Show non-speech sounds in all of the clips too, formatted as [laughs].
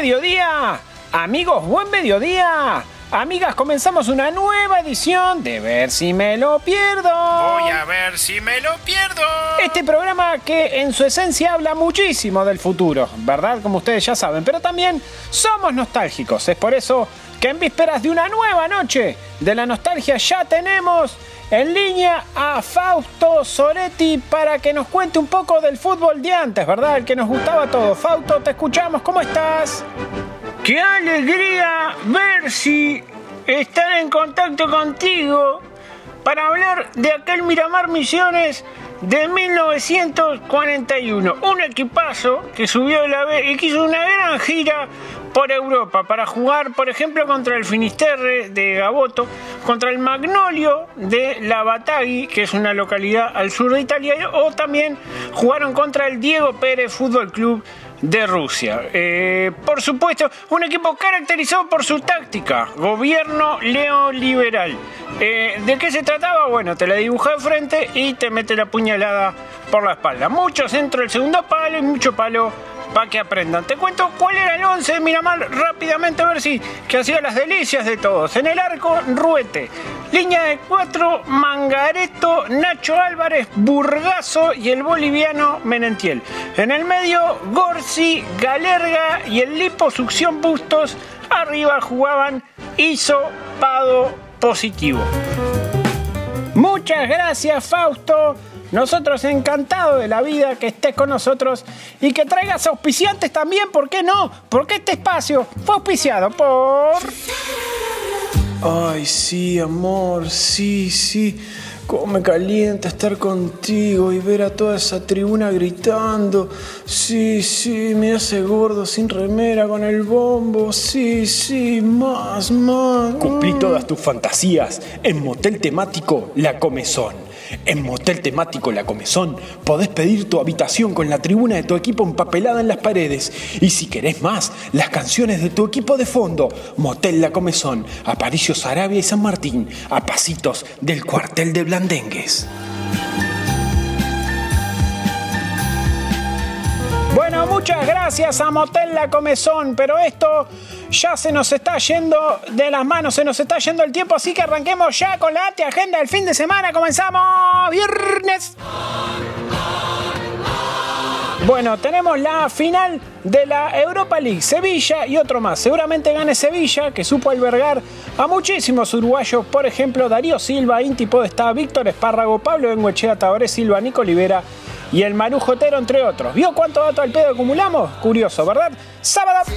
mediodía. Amigos, buen mediodía. Amigas, comenzamos una nueva edición de Ver si me lo pierdo. Voy a ver si me lo pierdo. Este programa que en su esencia habla muchísimo del futuro, ¿verdad? Como ustedes ya saben, pero también somos nostálgicos. Es por eso que en vísperas de una nueva noche de la nostalgia ya tenemos en línea a Fausto Soretti para que nos cuente un poco del fútbol de antes, ¿verdad? El que nos gustaba todo. Fausto, te escuchamos, ¿cómo estás? ¡Qué alegría ver si estar en contacto contigo para hablar de aquel Miramar Misiones de 1941. Un equipazo que subió de la B y que hizo una gran gira por Europa para jugar, por ejemplo, contra el Finisterre de Gaboto, contra el Magnolio de la Batagui, que es una localidad al sur de Italia, o también jugaron contra el Diego Pérez Fútbol Club de Rusia. Eh, por supuesto, un equipo caracterizado por su táctica, gobierno neoliberal. Eh, ¿De qué se trataba? Bueno, te la dibuja de frente y te mete la puñalada por la espalda. Mucho centro del segundo palo y mucho palo para que aprendan. Te cuento cuál era el 11 de Miramar rápidamente a ver si que hacía las delicias de todos. En el arco, Ruete. Línea de cuatro, Mangareto, Nacho Álvarez, Burgazo y el boliviano Menentiel. En el medio, Gorsi, Galerga y el Liposucción Bustos. Arriba jugaban Iso, Pado, Positivo. Muchas gracias, Fausto. Nosotros encantados de la vida que estés con nosotros y que traigas auspiciantes también, ¿por qué no? Porque este espacio fue auspiciado por... Ay, sí, amor, sí, sí. Cómo me calienta estar contigo y ver a toda esa tribuna gritando. Sí, sí, me hace gordo sin remera con el bombo. Sí, sí, más, más. Cumplí todas tus fantasías en motel temático La Comezón. En Motel Temático La Comezón podés pedir tu habitación con la tribuna de tu equipo empapelada en las paredes. Y si querés más, las canciones de tu equipo de fondo. Motel La Comezón, Aparicio Sarabia y San Martín, a pasitos del cuartel de Blandengues. Muchas gracias a Motel La Comezón, pero esto ya se nos está yendo de las manos, se nos está yendo el tiempo, así que arranquemos ya con la agenda del fin de semana. Comenzamos viernes. Bueno, tenemos la final de la Europa League, Sevilla y otro más. Seguramente gane Sevilla, que supo albergar a muchísimos uruguayos, por ejemplo, Darío Silva, Inti Podestá, Víctor Espárrago, Pablo Benguechea, Tabaré Silva, Nico Olivera y el Marujotero, entre otros. ¿Vio cuánto dato al pedo acumulamos? Curioso, ¿verdad? Sábado.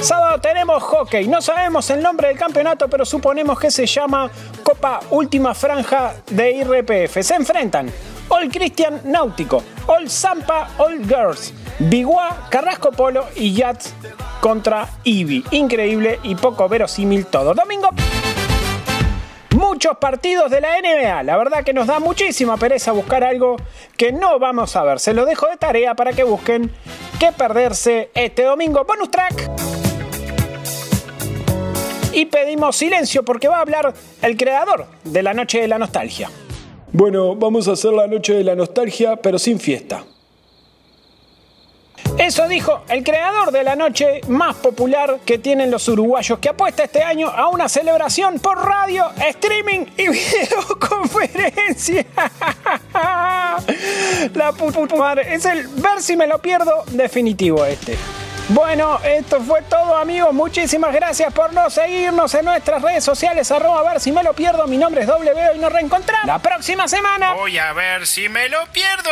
Sábado tenemos hockey. No sabemos el nombre del campeonato, pero suponemos que se llama Copa Última Franja de IRPF. Se enfrentan All Christian Náutico, All Zampa, All Girls, Biguá, Carrasco Polo y Yats contra Ibi. Increíble y poco verosímil todo. Domingo muchos partidos de la NBA. La verdad que nos da muchísima pereza buscar algo que no vamos a ver. Se lo dejo de tarea para que busquen qué perderse este domingo. Bonus track. Y pedimos silencio porque va a hablar el creador de la Noche de la Nostalgia. Bueno, vamos a hacer la Noche de la Nostalgia, pero sin fiesta. Eso dijo el creador de la noche más popular que tienen los uruguayos, que apuesta este año a una celebración por radio, streaming y [laughs] videoconferencia. [laughs] La puta madre. Es el ver si me lo pierdo definitivo este. Bueno, esto fue todo amigos, muchísimas gracias por no seguirnos en nuestras redes sociales, arroba a ver si me lo pierdo, mi nombre es W y nos reencontramos la próxima semana. Voy a ver si me lo pierdo.